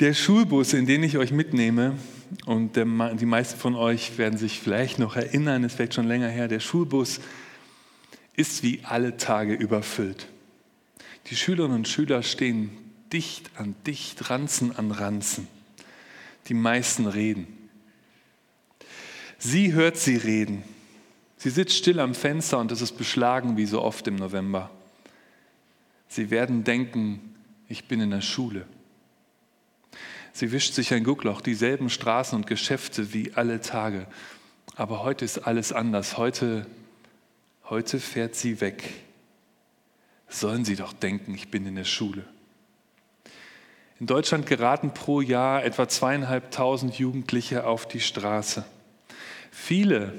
Der Schulbus, in den ich euch mitnehme, und der, die meisten von euch werden sich vielleicht noch erinnern, es vielleicht schon länger her, der Schulbus ist wie alle Tage überfüllt. Die Schülerinnen und Schüler stehen dicht an dicht, Ranzen an Ranzen. Die meisten reden. Sie hört sie reden. Sie sitzt still am Fenster und es ist beschlagen wie so oft im November. Sie werden denken, ich bin in der Schule. Sie wischt sich ein Guckloch, dieselben Straßen und Geschäfte wie alle Tage. Aber heute ist alles anders. Heute, heute fährt sie weg. Sollen Sie doch denken, ich bin in der Schule. In Deutschland geraten pro Jahr etwa zweieinhalbtausend Jugendliche auf die Straße. Viele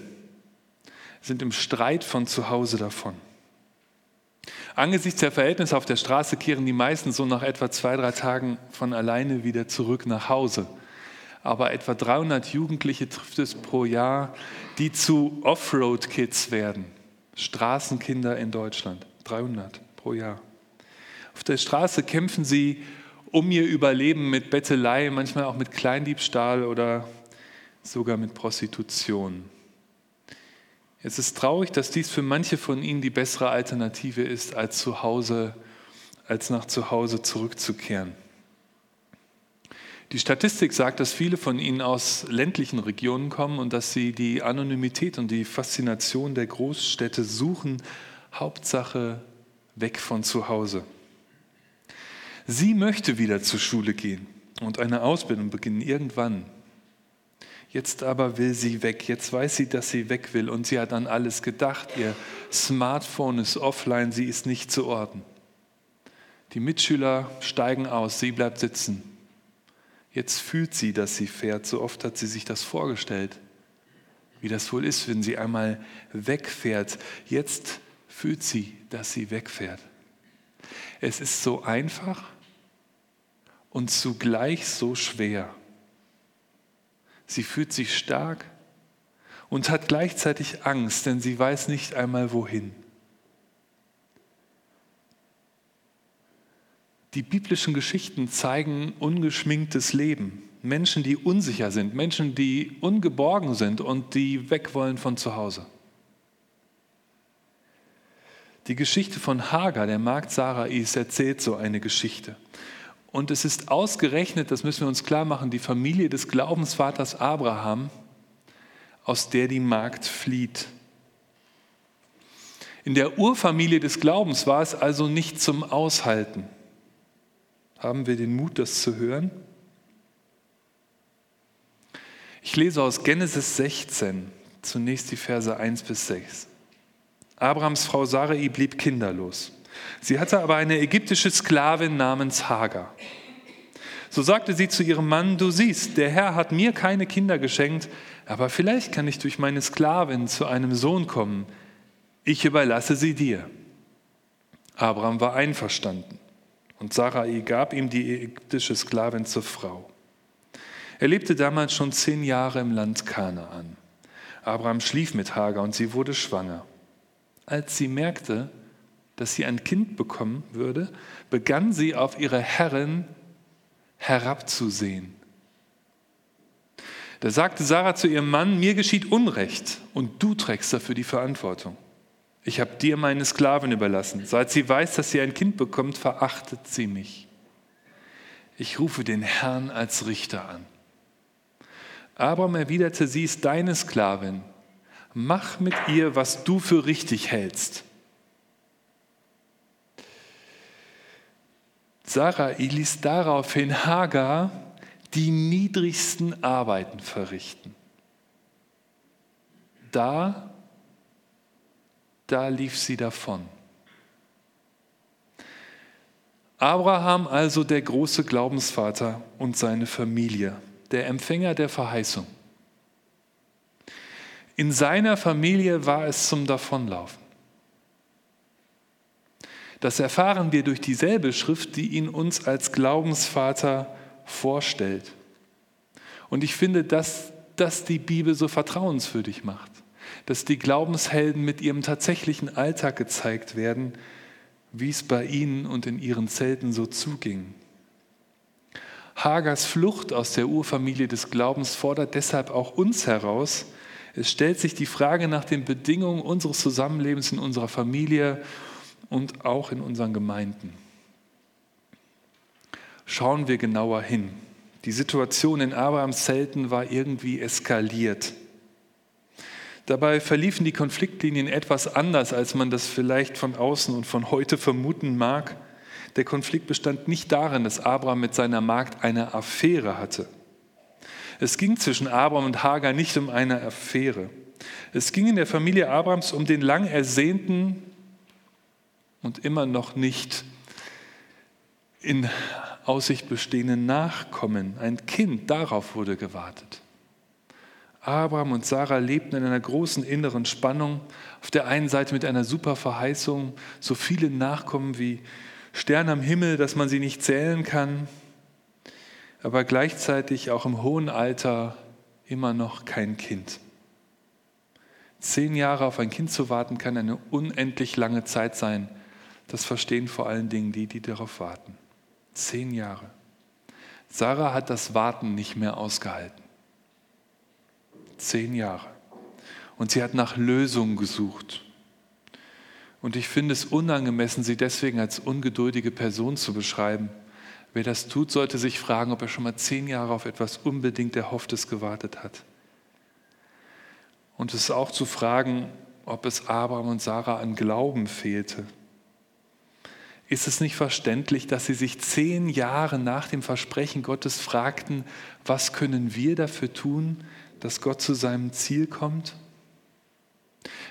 sind im Streit von zu Hause davon. Angesichts der Verhältnisse auf der Straße kehren die meisten so nach etwa zwei, drei Tagen von alleine wieder zurück nach Hause. Aber etwa 300 Jugendliche trifft es pro Jahr, die zu Offroad-Kids werden. Straßenkinder in Deutschland. 300 pro Jahr. Auf der Straße kämpfen sie um ihr Überleben mit Bettelei, manchmal auch mit Kleindiebstahl oder sogar mit Prostitution. Es ist traurig, dass dies für manche von ihnen die bessere Alternative ist, als zu Hause, als nach zu Hause zurückzukehren. Die Statistik sagt, dass viele von ihnen aus ländlichen Regionen kommen und dass sie die Anonymität und die Faszination der Großstädte suchen, Hauptsache weg von zu Hause. Sie möchte wieder zur Schule gehen und eine Ausbildung beginnen, irgendwann. Jetzt aber will sie weg. Jetzt weiß sie, dass sie weg will und sie hat an alles gedacht. Ihr Smartphone ist offline, sie ist nicht zu orten. Die Mitschüler steigen aus, sie bleibt sitzen. Jetzt fühlt sie, dass sie fährt. So oft hat sie sich das vorgestellt, wie das wohl ist, wenn sie einmal wegfährt. Jetzt fühlt sie, dass sie wegfährt. Es ist so einfach und zugleich so schwer. Sie fühlt sich stark und hat gleichzeitig Angst, denn sie weiß nicht einmal wohin. Die biblischen Geschichten zeigen ungeschminktes Leben. Menschen, die unsicher sind, Menschen, die ungeborgen sind und die weg wollen von zu Hause. Die Geschichte von Hagar, der Magd Sarais, erzählt so eine Geschichte. Und es ist ausgerechnet, das müssen wir uns klar machen, die Familie des Glaubensvaters Abraham, aus der die Magd flieht. In der Urfamilie des Glaubens war es also nicht zum Aushalten. Haben wir den Mut, das zu hören? Ich lese aus Genesis 16 zunächst die Verse 1 bis 6. Abrahams Frau Sarai blieb kinderlos. Sie hatte aber eine ägyptische Sklavin namens Hagar. So sagte sie zu ihrem Mann, du siehst, der Herr hat mir keine Kinder geschenkt, aber vielleicht kann ich durch meine Sklavin zu einem Sohn kommen. Ich überlasse sie dir. Abraham war einverstanden und Sarai gab ihm die ägyptische Sklavin zur Frau. Er lebte damals schon zehn Jahre im Land Kanaan. Abraham schlief mit Hagar und sie wurde schwanger. Als sie merkte, dass sie ein Kind bekommen würde, begann sie auf ihre Herrin herabzusehen. Da sagte Sarah zu ihrem Mann, mir geschieht Unrecht und du trägst dafür die Verantwortung. Ich habe dir meine Sklavin überlassen. Seit sie weiß, dass sie ein Kind bekommt, verachtet sie mich. Ich rufe den Herrn als Richter an. Abraham erwiderte, sie ist deine Sklavin. Mach mit ihr, was du für richtig hältst. Sarai ließ daraufhin Hagar die niedrigsten Arbeiten verrichten. Da, da lief sie davon. Abraham also der große Glaubensvater und seine Familie, der Empfänger der Verheißung. In seiner Familie war es zum Davonlaufen. Das erfahren wir durch dieselbe Schrift, die ihn uns als Glaubensvater vorstellt. Und ich finde, dass das die Bibel so vertrauenswürdig macht, dass die Glaubenshelden mit ihrem tatsächlichen Alltag gezeigt werden, wie es bei ihnen und in ihren Zelten so zuging. Hagers Flucht aus der Urfamilie des Glaubens fordert deshalb auch uns heraus. Es stellt sich die Frage nach den Bedingungen unseres Zusammenlebens in unserer Familie und auch in unseren Gemeinden. Schauen wir genauer hin. Die Situation in Abrahams Zelten war irgendwie eskaliert. Dabei verliefen die Konfliktlinien etwas anders, als man das vielleicht von außen und von heute vermuten mag. Der Konflikt bestand nicht darin, dass Abraham mit seiner Magd eine Affäre hatte. Es ging zwischen Abraham und Hagar nicht um eine Affäre. Es ging in der Familie Abrahams um den lang ersehnten und immer noch nicht in Aussicht bestehenden Nachkommen. Ein Kind, darauf wurde gewartet. Abraham und Sarah lebten in einer großen inneren Spannung. Auf der einen Seite mit einer super Verheißung, so viele Nachkommen wie Sterne am Himmel, dass man sie nicht zählen kann, aber gleichzeitig auch im hohen Alter immer noch kein Kind. Zehn Jahre auf ein Kind zu warten, kann eine unendlich lange Zeit sein. Das verstehen vor allen Dingen die, die darauf warten. Zehn Jahre. Sarah hat das Warten nicht mehr ausgehalten. Zehn Jahre. Und sie hat nach Lösungen gesucht. Und ich finde es unangemessen, sie deswegen als ungeduldige Person zu beschreiben. Wer das tut, sollte sich fragen, ob er schon mal zehn Jahre auf etwas unbedingt Erhofftes gewartet hat. Und es ist auch zu fragen, ob es Abraham und Sarah an Glauben fehlte. Ist es nicht verständlich, dass sie sich zehn Jahre nach dem Versprechen Gottes fragten, was können wir dafür tun, dass Gott zu seinem Ziel kommt?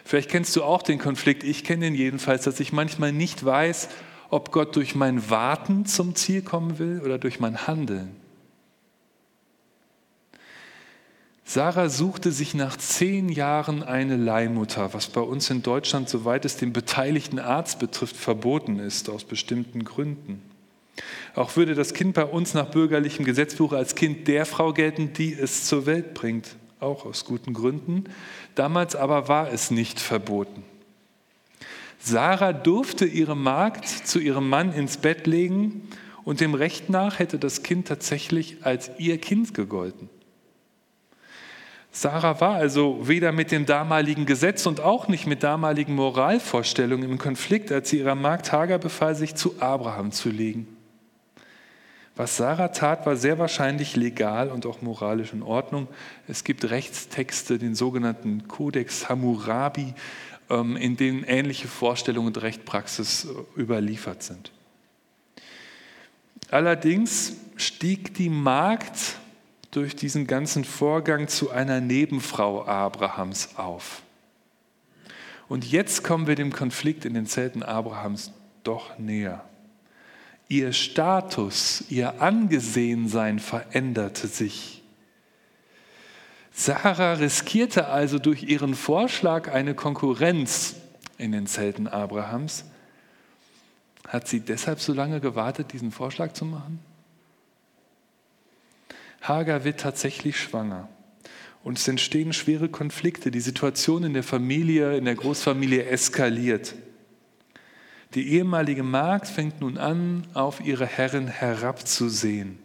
Vielleicht kennst du auch den Konflikt, ich kenne ihn jedenfalls, dass ich manchmal nicht weiß, ob Gott durch mein Warten zum Ziel kommen will oder durch mein Handeln. Sarah suchte sich nach zehn Jahren eine Leihmutter, was bei uns in Deutschland, soweit es den beteiligten Arzt betrifft, verboten ist, aus bestimmten Gründen. Auch würde das Kind bei uns nach bürgerlichem Gesetzbuch als Kind der Frau gelten, die es zur Welt bringt, auch aus guten Gründen. Damals aber war es nicht verboten. Sarah durfte ihre Magd zu ihrem Mann ins Bett legen und dem Recht nach hätte das Kind tatsächlich als ihr Kind gegolten. Sarah war also weder mit dem damaligen Gesetz und auch nicht mit damaligen Moralvorstellungen im Konflikt, als sie ihrer Magd Hagar befahl, sich zu Abraham zu legen. Was Sarah tat, war sehr wahrscheinlich legal und auch moralisch in Ordnung. Es gibt Rechtstexte, den sogenannten Codex Hammurabi, ähm, in denen ähnliche Vorstellungen und Rechtpraxis äh, überliefert sind. Allerdings stieg die Magd durch diesen ganzen Vorgang zu einer Nebenfrau Abrahams auf. Und jetzt kommen wir dem Konflikt in den Zelten Abrahams doch näher. Ihr Status, ihr Angesehensein veränderte sich. Sarah riskierte also durch ihren Vorschlag eine Konkurrenz in den Zelten Abrahams. Hat sie deshalb so lange gewartet, diesen Vorschlag zu machen? Hagar wird tatsächlich schwanger. Und es entstehen schwere Konflikte. Die Situation in der Familie, in der Großfamilie eskaliert. Die ehemalige Magd fängt nun an, auf ihre Herrin herabzusehen.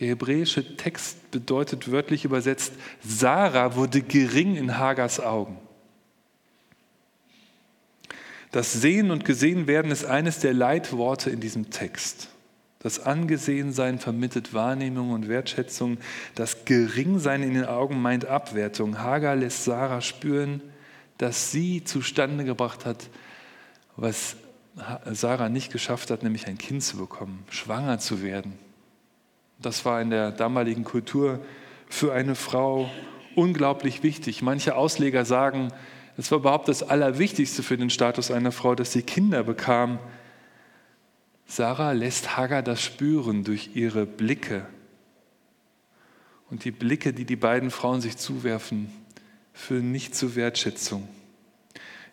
Der hebräische Text bedeutet wörtlich übersetzt, Sarah wurde gering in Hagars Augen. Das Sehen und Gesehen werden ist eines der Leitworte in diesem Text. Das Angesehensein vermittelt Wahrnehmung und Wertschätzung. Das Geringsein in den Augen meint Abwertung. Hagar lässt Sarah spüren, dass sie zustande gebracht hat, was Sarah nicht geschafft hat, nämlich ein Kind zu bekommen, schwanger zu werden. Das war in der damaligen Kultur für eine Frau unglaublich wichtig. Manche Ausleger sagen, es war überhaupt das Allerwichtigste für den Status einer Frau, dass sie Kinder bekam. Sarah lässt Hagar das spüren durch ihre Blicke. Und die Blicke, die die beiden Frauen sich zuwerfen, führen nicht zur Wertschätzung.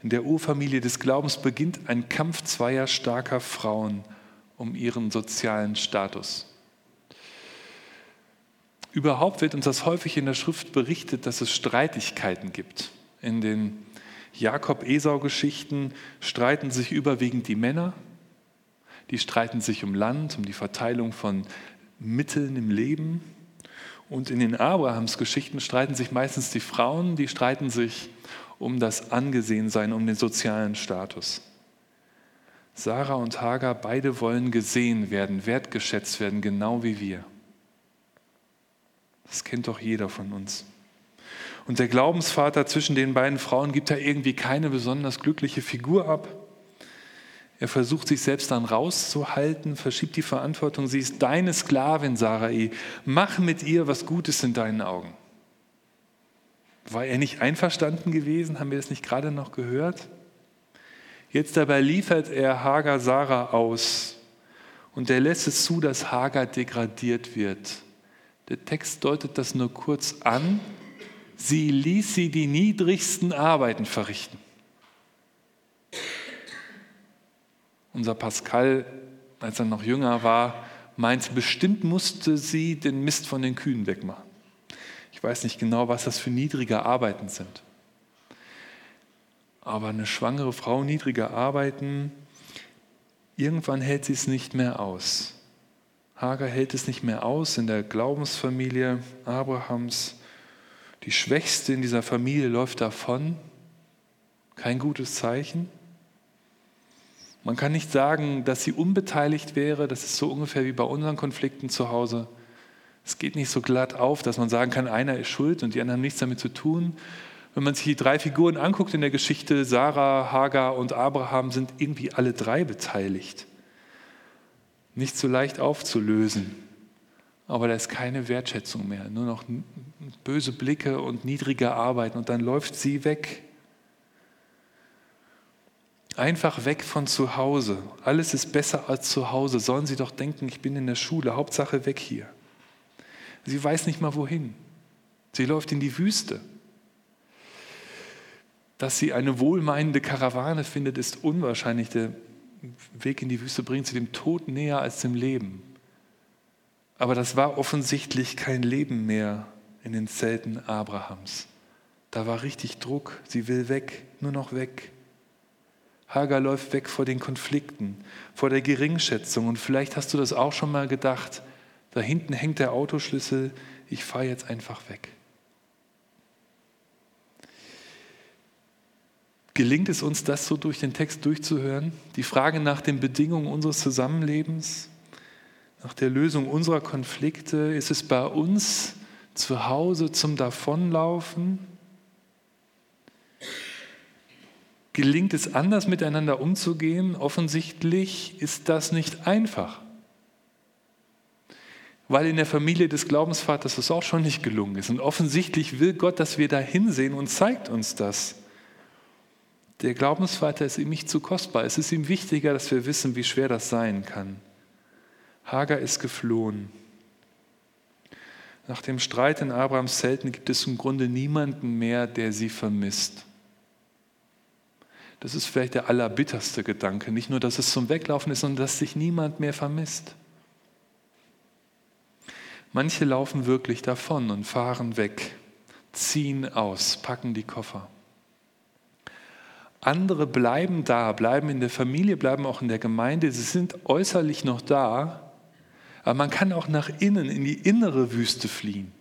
In der Urfamilie des Glaubens beginnt ein Kampf zweier starker Frauen um ihren sozialen Status. Überhaupt wird uns das häufig in der Schrift berichtet, dass es Streitigkeiten gibt. In den Jakob-Esau-Geschichten streiten sich überwiegend die Männer die streiten sich um Land, um die Verteilung von Mitteln im Leben. Und in den Abrahams Geschichten streiten sich meistens die Frauen, die streiten sich um das Angesehensein, um den sozialen Status. Sarah und Hagar, beide wollen gesehen werden, wertgeschätzt werden, genau wie wir. Das kennt doch jeder von uns. Und der Glaubensvater zwischen den beiden Frauen gibt da irgendwie keine besonders glückliche Figur ab. Er versucht sich selbst dann rauszuhalten, verschiebt die Verantwortung. Sie ist deine Sklavin, Sarai. Mach mit ihr was Gutes in deinen Augen. War er nicht einverstanden gewesen? Haben wir das nicht gerade noch gehört? Jetzt dabei liefert er Hagar Sarah aus und er lässt es zu, dass Hagar degradiert wird. Der Text deutet das nur kurz an. Sie ließ sie die niedrigsten Arbeiten verrichten. Unser Pascal, als er noch jünger war, meint, bestimmt musste sie den Mist von den Kühen wegmachen. Ich weiß nicht genau, was das für niedrige Arbeiten sind. Aber eine schwangere Frau niedriger arbeiten, irgendwann hält sie es nicht mehr aus. Hagar hält es nicht mehr aus in der Glaubensfamilie Abrahams. Die Schwächste in dieser Familie läuft davon. Kein gutes Zeichen. Man kann nicht sagen, dass sie unbeteiligt wäre. Das ist so ungefähr wie bei unseren Konflikten zu Hause. Es geht nicht so glatt auf, dass man sagen kann, einer ist schuld und die anderen haben nichts damit zu tun. Wenn man sich die drei Figuren anguckt in der Geschichte, Sarah, Hagar und Abraham sind irgendwie alle drei beteiligt. Nicht so leicht aufzulösen. Aber da ist keine Wertschätzung mehr, nur noch böse Blicke und niedrige Arbeiten und dann läuft sie weg. Einfach weg von zu Hause. Alles ist besser als zu Hause. Sollen Sie doch denken, ich bin in der Schule. Hauptsache weg hier. Sie weiß nicht mal wohin. Sie läuft in die Wüste. Dass sie eine wohlmeinende Karawane findet, ist unwahrscheinlich. Der Weg in die Wüste bringt sie dem Tod näher als dem Leben. Aber das war offensichtlich kein Leben mehr in den Zelten Abrahams. Da war richtig Druck. Sie will weg, nur noch weg. Hagar läuft weg vor den Konflikten, vor der Geringschätzung. Und vielleicht hast du das auch schon mal gedacht. Da hinten hängt der Autoschlüssel, ich fahre jetzt einfach weg. Gelingt es uns, das so durch den Text durchzuhören? Die Frage nach den Bedingungen unseres Zusammenlebens, nach der Lösung unserer Konflikte, ist es bei uns zu Hause zum Davonlaufen? Gelingt es anders miteinander umzugehen? Offensichtlich ist das nicht einfach. Weil in der Familie des Glaubensvaters das auch schon nicht gelungen ist. Und offensichtlich will Gott, dass wir da hinsehen und zeigt uns das. Der Glaubensvater ist ihm nicht zu kostbar. Es ist ihm wichtiger, dass wir wissen, wie schwer das sein kann. Hagar ist geflohen. Nach dem Streit in Abrahams Zelten gibt es im Grunde niemanden mehr, der sie vermisst. Das ist vielleicht der allerbitterste Gedanke. Nicht nur, dass es zum Weglaufen ist, sondern dass sich niemand mehr vermisst. Manche laufen wirklich davon und fahren weg, ziehen aus, packen die Koffer. Andere bleiben da, bleiben in der Familie, bleiben auch in der Gemeinde. Sie sind äußerlich noch da, aber man kann auch nach innen, in die innere Wüste fliehen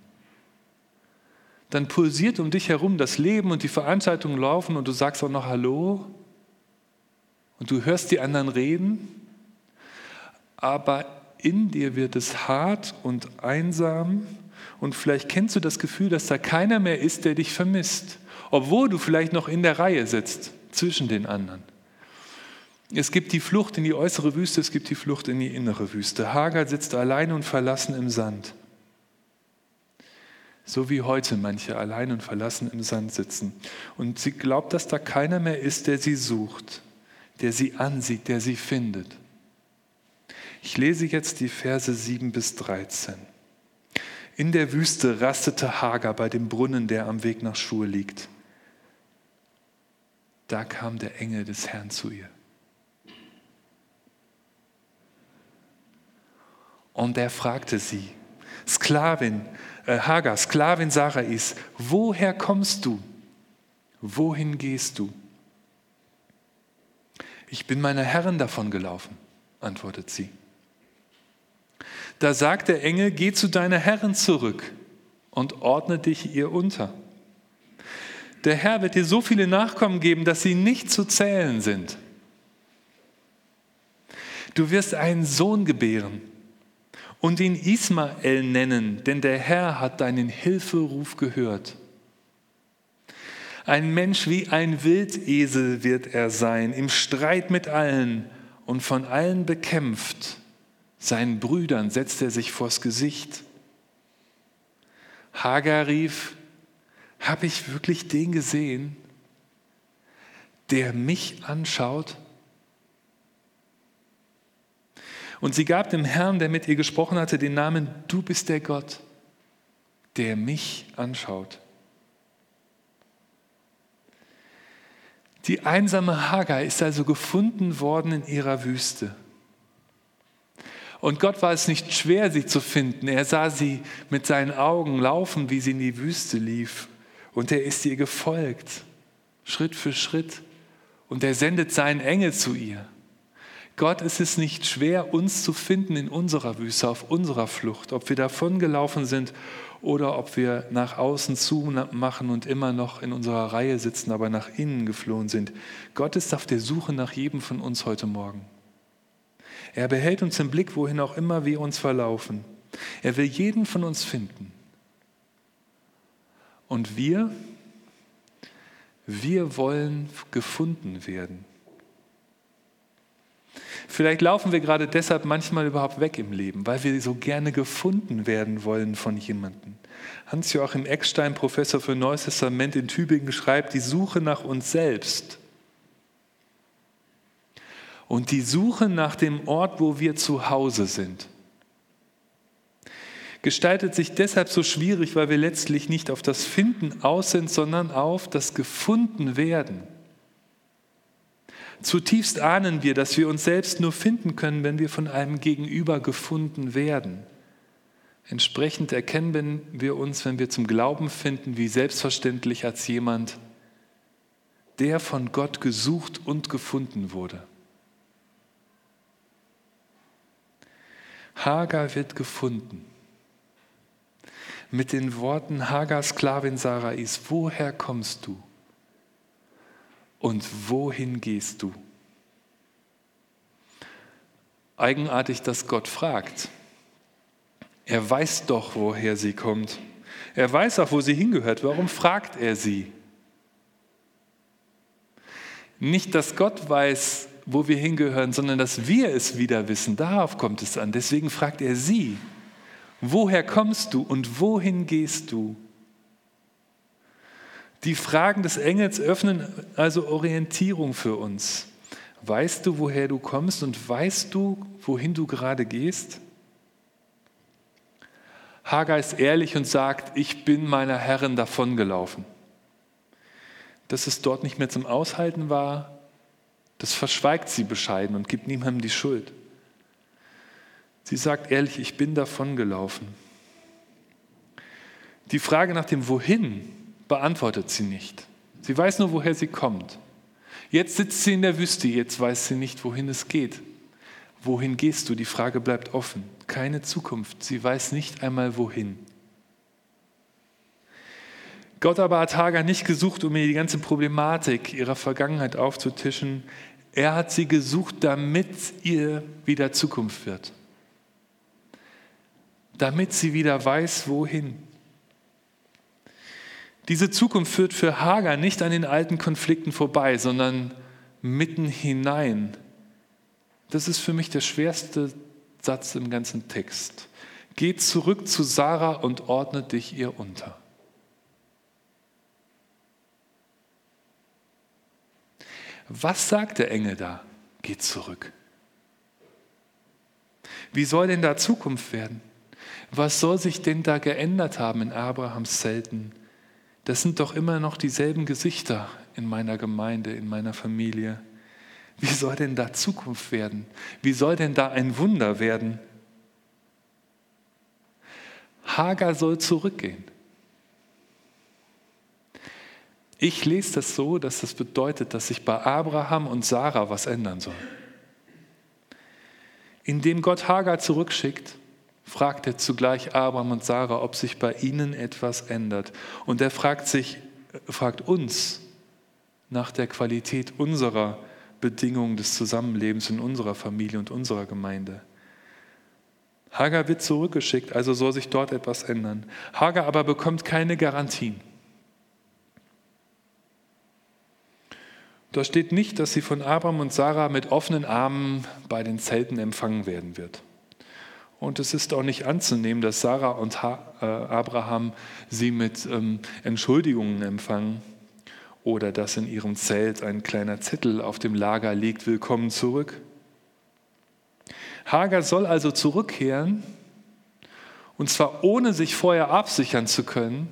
dann pulsiert um dich herum das Leben und die Veranstaltungen laufen und du sagst auch noch Hallo und du hörst die anderen reden, aber in dir wird es hart und einsam und vielleicht kennst du das Gefühl, dass da keiner mehr ist, der dich vermisst, obwohl du vielleicht noch in der Reihe sitzt zwischen den anderen. Es gibt die Flucht in die äußere Wüste, es gibt die Flucht in die innere Wüste. Hagar sitzt allein und verlassen im Sand so wie heute manche allein und verlassen im Sand sitzen. Und sie glaubt, dass da keiner mehr ist, der sie sucht, der sie ansieht, der sie findet. Ich lese jetzt die Verse 7 bis 13. In der Wüste rastete Hagar bei dem Brunnen, der am Weg nach Schur liegt. Da kam der Engel des Herrn zu ihr. Und er fragte sie, Sklavin, Hagar, Sklavin Sarais, woher kommst du? Wohin gehst du? Ich bin meiner Herrin davon gelaufen, antwortet sie. Da sagt der Engel, geh zu deiner Herrin zurück und ordne dich ihr unter. Der Herr wird dir so viele Nachkommen geben, dass sie nicht zu zählen sind. Du wirst einen Sohn gebären und ihn Ismael nennen, denn der Herr hat deinen Hilferuf gehört. Ein Mensch wie ein Wildesel wird er sein, im Streit mit allen und von allen bekämpft. Seinen Brüdern setzt er sich vors Gesicht. Hagar rief, habe ich wirklich den gesehen, der mich anschaut? Und sie gab dem Herrn, der mit ihr gesprochen hatte, den Namen, du bist der Gott, der mich anschaut. Die einsame Hagar ist also gefunden worden in ihrer Wüste. Und Gott war es nicht schwer, sie zu finden. Er sah sie mit seinen Augen laufen, wie sie in die Wüste lief. Und er ist ihr gefolgt, Schritt für Schritt. Und er sendet seinen Engel zu ihr. Gott ist es nicht schwer, uns zu finden in unserer Wüste, auf unserer Flucht, ob wir davongelaufen sind oder ob wir nach außen zu machen und immer noch in unserer Reihe sitzen, aber nach innen geflohen sind. Gott ist auf der Suche nach jedem von uns heute Morgen. Er behält uns im Blick, wohin auch immer wir uns verlaufen. Er will jeden von uns finden. Und wir, wir wollen gefunden werden. Vielleicht laufen wir gerade deshalb manchmal überhaupt weg im Leben, weil wir so gerne gefunden werden wollen von jemandem. Hans-Joachim Eckstein, Professor für Neues Testament in Tübingen, schreibt, die Suche nach uns selbst und die Suche nach dem Ort, wo wir zu Hause sind, gestaltet sich deshalb so schwierig, weil wir letztlich nicht auf das Finden aus sind, sondern auf das Gefunden werden. Zutiefst ahnen wir, dass wir uns selbst nur finden können, wenn wir von einem Gegenüber gefunden werden. Entsprechend erkennen wir uns, wenn wir zum Glauben finden, wie selbstverständlich als jemand, der von Gott gesucht und gefunden wurde. Hagar wird gefunden. Mit den Worten Hagar, Sklavin Sarais, woher kommst du? Und wohin gehst du? Eigenartig, dass Gott fragt. Er weiß doch, woher sie kommt. Er weiß auch, wo sie hingehört. Warum fragt er sie? Nicht, dass Gott weiß, wo wir hingehören, sondern dass wir es wieder wissen. Darauf kommt es an. Deswegen fragt er sie, woher kommst du und wohin gehst du? Die Fragen des Engels öffnen also Orientierung für uns. Weißt du, woher du kommst und weißt du, wohin du gerade gehst? Hagar ist ehrlich und sagt, ich bin meiner Herrin davongelaufen. Dass es dort nicht mehr zum Aushalten war, das verschweigt sie bescheiden und gibt niemandem die Schuld. Sie sagt ehrlich, ich bin davongelaufen. Die Frage nach dem Wohin beantwortet sie nicht. Sie weiß nur, woher sie kommt. Jetzt sitzt sie in der Wüste, jetzt weiß sie nicht, wohin es geht. Wohin gehst du? Die Frage bleibt offen. Keine Zukunft. Sie weiß nicht einmal wohin. Gott aber hat Hagar nicht gesucht, um ihr die ganze Problematik ihrer Vergangenheit aufzutischen. Er hat sie gesucht, damit ihr wieder Zukunft wird. Damit sie wieder weiß, wohin. Diese Zukunft führt für Hagar nicht an den alten Konflikten vorbei, sondern mitten hinein. Das ist für mich der schwerste Satz im ganzen Text. Geh zurück zu Sarah und ordne dich ihr unter. Was sagt der Engel da? Geh zurück. Wie soll denn da Zukunft werden? Was soll sich denn da geändert haben in Abrahams Zelten? Das sind doch immer noch dieselben Gesichter in meiner Gemeinde, in meiner Familie. Wie soll denn da Zukunft werden? Wie soll denn da ein Wunder werden? Hagar soll zurückgehen. Ich lese das so, dass das bedeutet, dass sich bei Abraham und Sarah was ändern soll. Indem Gott Hagar zurückschickt, fragt er zugleich Abraham und Sarah, ob sich bei ihnen etwas ändert. Und er fragt sich, fragt uns nach der Qualität unserer Bedingungen des Zusammenlebens in unserer Familie und unserer Gemeinde. Hagar wird zurückgeschickt, also soll sich dort etwas ändern. Hagar aber bekommt keine Garantien. Da steht nicht, dass sie von Abraham und Sarah mit offenen Armen bei den Zelten empfangen werden wird. Und es ist auch nicht anzunehmen, dass Sarah und äh, Abraham sie mit ähm, Entschuldigungen empfangen oder dass in ihrem Zelt ein kleiner Zettel auf dem Lager liegt, willkommen zurück. Hagar soll also zurückkehren, und zwar ohne sich vorher absichern zu können,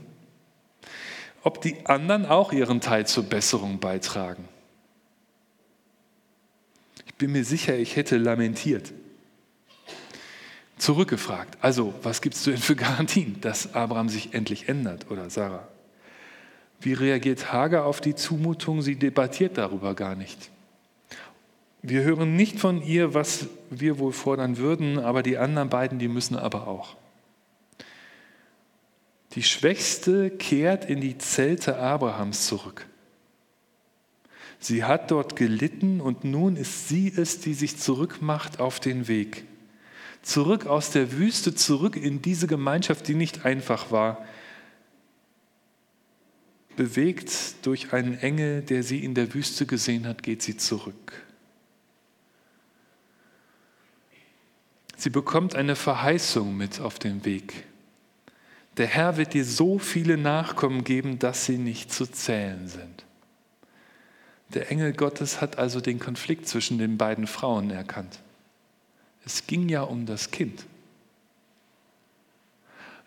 ob die anderen auch ihren Teil zur Besserung beitragen. Ich bin mir sicher, ich hätte lamentiert. Zurückgefragt, also was gibst du denn für Garantien, dass Abraham sich endlich ändert oder Sarah? Wie reagiert Hagar auf die Zumutung? Sie debattiert darüber gar nicht. Wir hören nicht von ihr, was wir wohl fordern würden, aber die anderen beiden, die müssen aber auch. Die Schwächste kehrt in die Zelte Abrahams zurück. Sie hat dort gelitten und nun ist sie es, die sich zurückmacht auf den Weg. Zurück aus der Wüste, zurück in diese Gemeinschaft, die nicht einfach war. Bewegt durch einen Engel, der sie in der Wüste gesehen hat, geht sie zurück. Sie bekommt eine Verheißung mit auf den Weg. Der Herr wird dir so viele Nachkommen geben, dass sie nicht zu zählen sind. Der Engel Gottes hat also den Konflikt zwischen den beiden Frauen erkannt. Es ging ja um das Kind.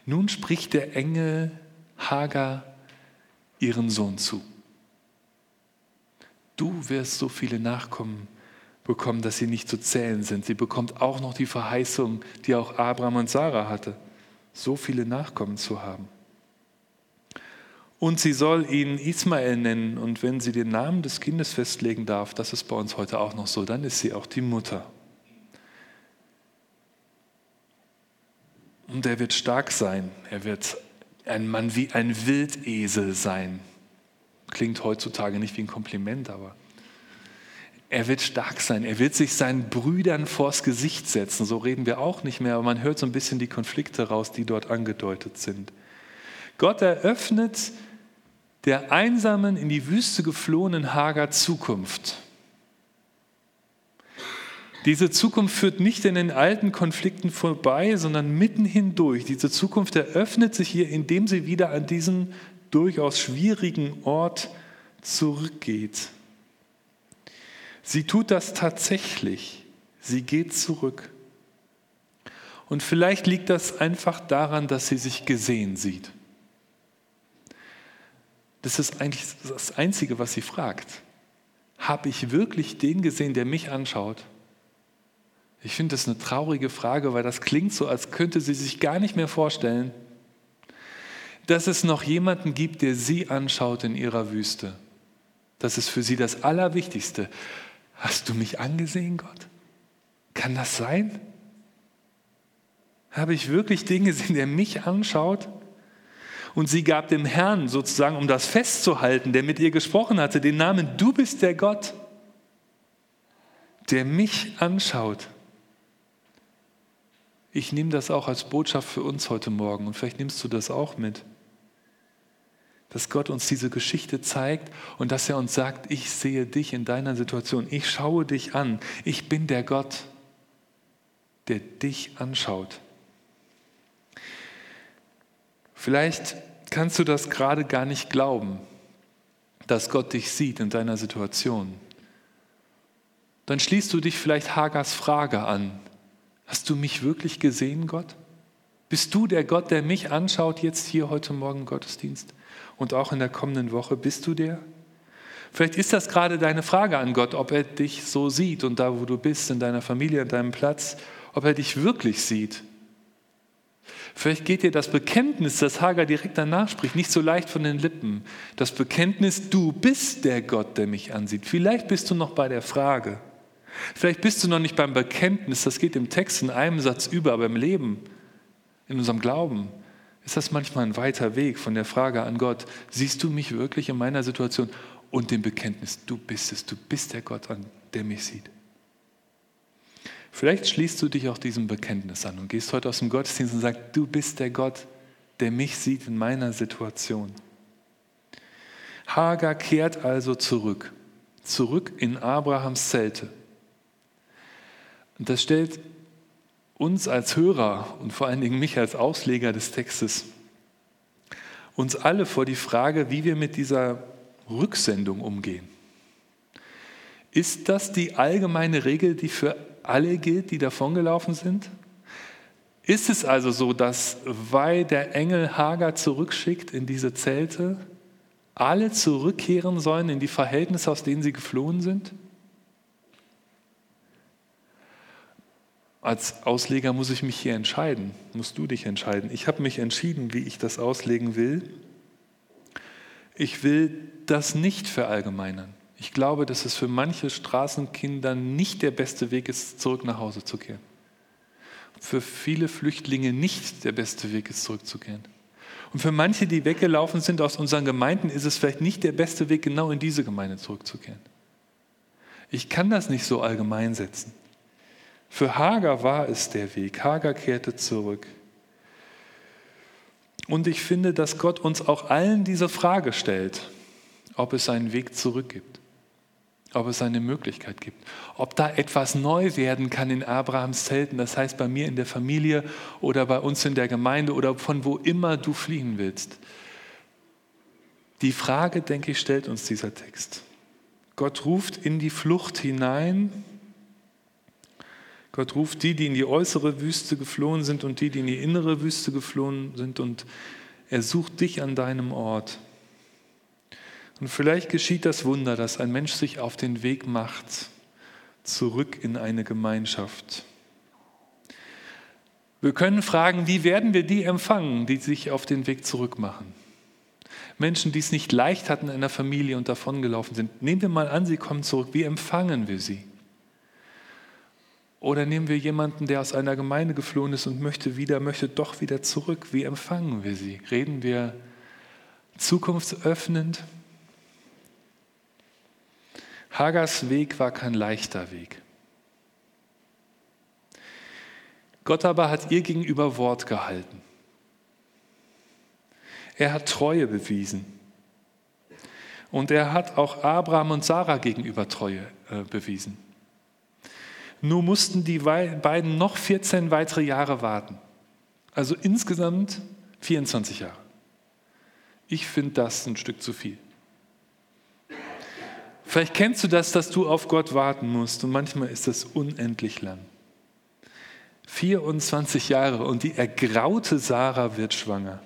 Nun spricht der Engel Hagar ihren Sohn zu. Du wirst so viele Nachkommen bekommen, dass sie nicht zu zählen sind. Sie bekommt auch noch die Verheißung, die auch Abraham und Sarah hatte, so viele Nachkommen zu haben. Und sie soll ihn Ismael nennen. Und wenn sie den Namen des Kindes festlegen darf, das ist bei uns heute auch noch so, dann ist sie auch die Mutter. Und er wird stark sein. Er wird ein Mann wie ein Wildesel sein. Klingt heutzutage nicht wie ein Kompliment, aber er wird stark sein. Er wird sich seinen Brüdern vors Gesicht setzen. So reden wir auch nicht mehr, aber man hört so ein bisschen die Konflikte raus, die dort angedeutet sind. Gott eröffnet der einsamen, in die Wüste geflohenen Hager Zukunft. Diese Zukunft führt nicht in den alten Konflikten vorbei, sondern mitten hindurch. Diese Zukunft eröffnet sich hier, indem sie wieder an diesen durchaus schwierigen Ort zurückgeht. Sie tut das tatsächlich. Sie geht zurück. Und vielleicht liegt das einfach daran, dass sie sich gesehen sieht. Das ist eigentlich das Einzige, was sie fragt. Habe ich wirklich den gesehen, der mich anschaut? Ich finde das eine traurige Frage, weil das klingt so, als könnte sie sich gar nicht mehr vorstellen, dass es noch jemanden gibt, der sie anschaut in ihrer Wüste. Das ist für sie das Allerwichtigste. Hast du mich angesehen, Gott? Kann das sein? Habe ich wirklich den gesehen, der mich anschaut? Und sie gab dem Herrn sozusagen, um das festzuhalten, der mit ihr gesprochen hatte, den Namen, du bist der Gott, der mich anschaut. Ich nehme das auch als Botschaft für uns heute Morgen und vielleicht nimmst du das auch mit dass Gott uns diese Geschichte zeigt und dass er uns sagt, ich sehe dich in deiner Situation, ich schaue dich an, ich bin der Gott, der dich anschaut. Vielleicht kannst du das gerade gar nicht glauben, dass Gott dich sieht in deiner Situation. Dann schließt du dich vielleicht Hagers Frage an. Hast du mich wirklich gesehen, Gott? Bist du der Gott, der mich anschaut jetzt hier heute Morgen im Gottesdienst? und auch in der kommenden Woche. Bist du der? Vielleicht ist das gerade deine Frage an Gott, ob er dich so sieht und da, wo du bist, in deiner Familie, an deinem Platz, ob er dich wirklich sieht. Vielleicht geht dir das Bekenntnis, das Hagar direkt danach spricht, nicht so leicht von den Lippen. Das Bekenntnis, du bist der Gott, der mich ansieht. Vielleicht bist du noch bei der Frage. Vielleicht bist du noch nicht beim Bekenntnis, das geht im Text in einem Satz über, aber im Leben in unserem Glauben ist das manchmal ein weiter Weg von der Frage an Gott, siehst du mich wirklich in meiner Situation und dem Bekenntnis, du bist es, du bist der Gott, der mich sieht. Vielleicht schließt du dich auch diesem Bekenntnis an und gehst heute aus dem Gottesdienst und sagst, du bist der Gott, der mich sieht in meiner Situation. Hagar kehrt also zurück, zurück in Abrahams Zelte. Und das stellt uns als Hörer und vor allen Dingen mich als Ausleger des Textes, uns alle vor die Frage, wie wir mit dieser Rücksendung umgehen. Ist das die allgemeine Regel, die für alle gilt, die davongelaufen sind? Ist es also so, dass, weil der Engel Hagar zurückschickt in diese Zelte, alle zurückkehren sollen in die Verhältnisse, aus denen sie geflohen sind? Als Ausleger muss ich mich hier entscheiden, musst du dich entscheiden. Ich habe mich entschieden, wie ich das auslegen will. Ich will das nicht verallgemeinern. Ich glaube, dass es für manche Straßenkinder nicht der beste Weg ist, zurück nach Hause zu kehren. Für viele Flüchtlinge nicht der beste Weg ist, zurückzukehren. Und für manche, die weggelaufen sind aus unseren Gemeinden, ist es vielleicht nicht der beste Weg, genau in diese Gemeinde zurückzukehren. Ich kann das nicht so allgemein setzen. Für Hagar war es der Weg. Hagar kehrte zurück. Und ich finde, dass Gott uns auch allen diese Frage stellt, ob es einen Weg zurück gibt ob es eine Möglichkeit gibt, ob da etwas neu werden kann in Abrahams Zelten, das heißt bei mir in der Familie oder bei uns in der Gemeinde oder von wo immer du fliehen willst. Die Frage, denke ich, stellt uns dieser Text. Gott ruft in die Flucht hinein. Gott ruft die, die in die äußere Wüste geflohen sind und die, die in die innere Wüste geflohen sind und er sucht dich an deinem Ort. Und vielleicht geschieht das Wunder, dass ein Mensch sich auf den Weg macht, zurück in eine Gemeinschaft. Wir können fragen, wie werden wir die empfangen, die sich auf den Weg zurück machen? Menschen, die es nicht leicht hatten in der Familie und davongelaufen sind. Nehmen wir mal an, sie kommen zurück. Wie empfangen wir sie? Oder nehmen wir jemanden, der aus einer Gemeinde geflohen ist und möchte wieder, möchte doch wieder zurück? Wie empfangen wir sie? Reden wir zukunftsöffnend? Hagers Weg war kein leichter Weg. Gott aber hat ihr gegenüber Wort gehalten. Er hat Treue bewiesen. Und er hat auch Abraham und Sarah gegenüber Treue äh, bewiesen. Nur mussten die beiden noch 14 weitere Jahre warten. Also insgesamt 24 Jahre. Ich finde das ein Stück zu viel. Vielleicht kennst du das, dass du auf Gott warten musst und manchmal ist das unendlich lang. 24 Jahre und die ergraute Sarah wird schwanger.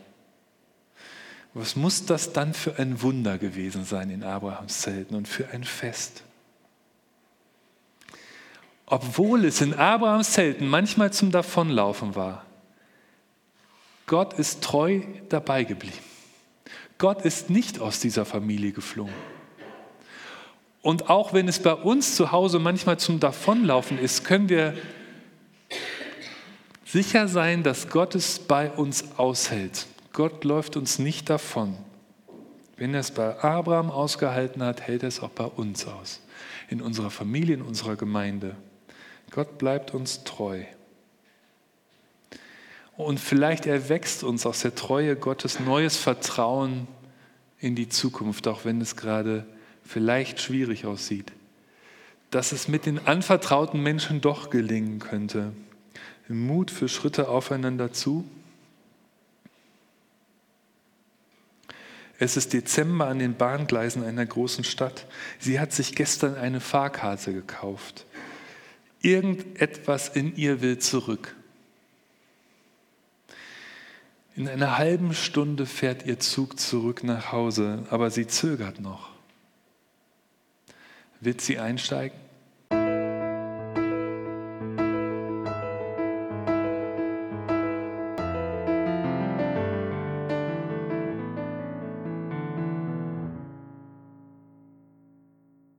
Was muss das dann für ein Wunder gewesen sein in Abrahams Zelten und für ein Fest? Obwohl es in Abrahams Zelten manchmal zum Davonlaufen war, Gott ist treu dabei geblieben. Gott ist nicht aus dieser Familie geflohen. Und auch wenn es bei uns zu Hause manchmal zum Davonlaufen ist, können wir sicher sein, dass Gott es bei uns aushält. Gott läuft uns nicht davon. Wenn er es bei Abraham ausgehalten hat, hält er es auch bei uns aus. In unserer Familie, in unserer Gemeinde. Gott bleibt uns treu. Und vielleicht erwächst uns aus der Treue Gottes neues Vertrauen in die Zukunft, auch wenn es gerade vielleicht schwierig aussieht, dass es mit den anvertrauten Menschen doch gelingen könnte. Mut für Schritte aufeinander zu. Es ist Dezember an den Bahngleisen einer großen Stadt. Sie hat sich gestern eine Fahrkarte gekauft. Irgendetwas in ihr will zurück. In einer halben Stunde fährt ihr Zug zurück nach Hause, aber sie zögert noch. Wird sie einsteigen?